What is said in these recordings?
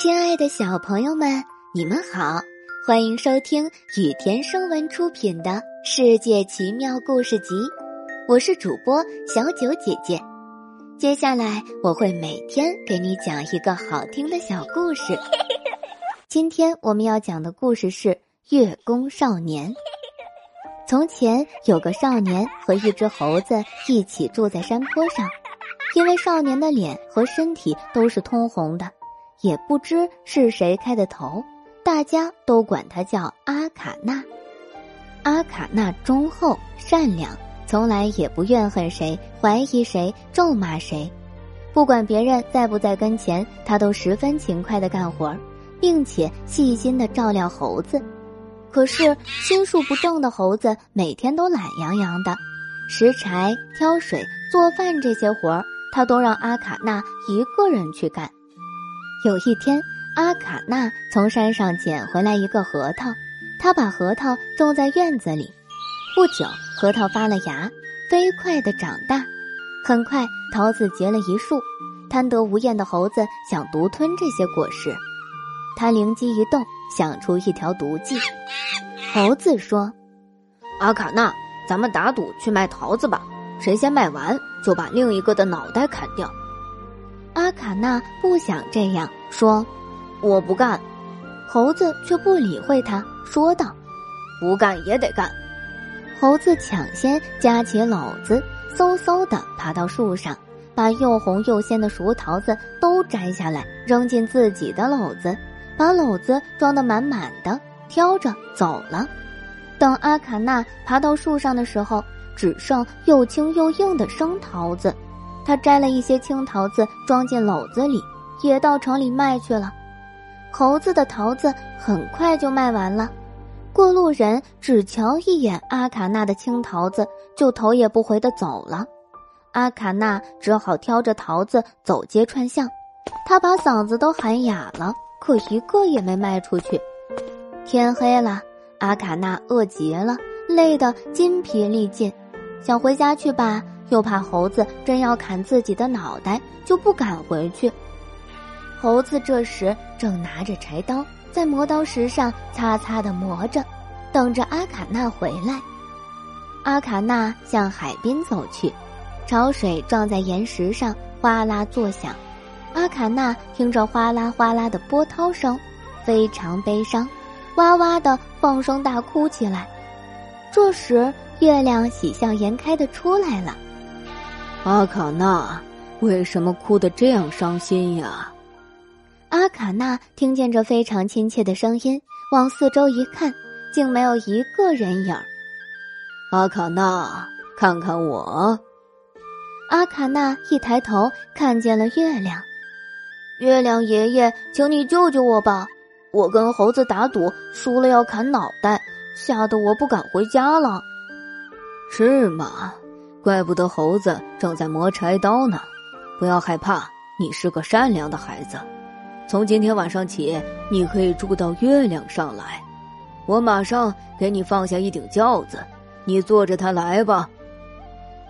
亲爱的小朋友们，你们好，欢迎收听雨田声文出品的《世界奇妙故事集》，我是主播小九姐姐。接下来我会每天给你讲一个好听的小故事。今天我们要讲的故事是《月宫少年》。从前有个少年和一只猴子一起住在山坡上，因为少年的脸和身体都是通红的。也不知是谁开的头，大家都管他叫阿卡纳。阿卡纳忠厚善良，从来也不怨恨谁、怀疑谁、咒骂谁。不管别人在不在跟前，他都十分勤快的干活，并且细心的照料猴子。可是心术不正的猴子每天都懒洋洋的，拾柴、挑水、做饭这些活儿，他都让阿卡纳一个人去干。有一天，阿卡纳从山上捡回来一个核桃，他把核桃种在院子里。不久，核桃发了芽，飞快地长大。很快，桃子结了一树。贪得无厌的猴子想独吞这些果实，他灵机一动，想出一条毒计。猴子说：“阿卡纳，咱们打赌去卖桃子吧，谁先卖完，就把另一个的脑袋砍掉。”阿卡纳不想这样说，我不干。猴子却不理会他，说道：“不干也得干。”猴子抢先夹起篓子，嗖嗖的爬到树上，把又红又鲜的熟桃子都摘下来，扔进自己的篓子，把篓子装得满满的，挑着走了。等阿卡纳爬到树上的时候，只剩又轻又硬的生桃子。他摘了一些青桃子，装进篓子里，也到城里卖去了。猴子的桃子很快就卖完了，过路人只瞧一眼阿卡纳的青桃子，就头也不回的走了。阿卡纳只好挑着桃子走街串巷，他把嗓子都喊哑了，可一个也没卖出去。天黑了，阿卡纳饿极了，累得筋疲力尽，想回家去吧。又怕猴子真要砍自己的脑袋，就不敢回去。猴子这时正拿着柴刀在磨刀石上擦擦的磨着，等着阿卡纳回来。阿卡纳向海边走去，潮水撞在岩石上，哗啦作响。阿卡纳听着哗啦哗啦的波涛声，非常悲伤，哇哇的放声大哭起来。这时，月亮喜笑颜开的出来了。阿卡纳，为什么哭得这样伤心呀？阿卡纳听见这非常亲切的声音，往四周一看，竟没有一个人影。阿卡纳，看看我。阿卡纳一抬头，看见了月亮。月亮爷爷，请你救救我吧！我跟猴子打赌，输了要砍脑袋，吓得我不敢回家了。是吗？怪不得猴子正在磨柴刀呢，不要害怕，你是个善良的孩子。从今天晚上起，你可以住到月亮上来，我马上给你放下一顶轿子，你坐着它来吧。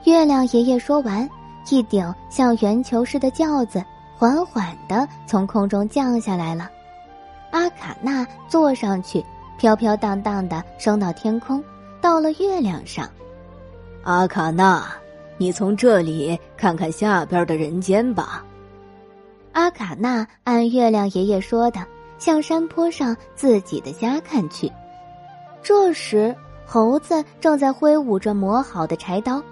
月亮爷爷说完，一顶像圆球似的轿子缓缓的从空中降下来了。阿卡纳坐上去，飘飘荡荡的升到天空，到了月亮上。阿卡纳，你从这里看看下边的人间吧。阿卡纳按月亮爷爷说的，向山坡上自己的家看去。这时，猴子正在挥舞着磨好的柴刀，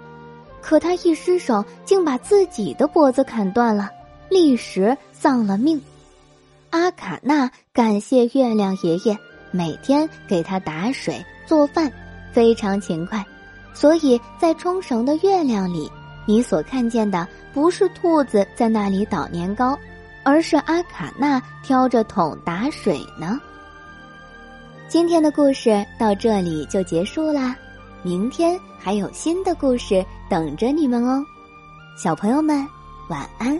可他一失手，竟把自己的脖子砍断了，立时丧了命。阿卡纳感谢月亮爷爷，每天给他打水做饭，非常勤快。所以在冲绳的月亮里，你所看见的不是兔子在那里捣年糕，而是阿卡纳挑着桶打水呢。今天的故事到这里就结束啦，明天还有新的故事等着你们哦，小朋友们晚安。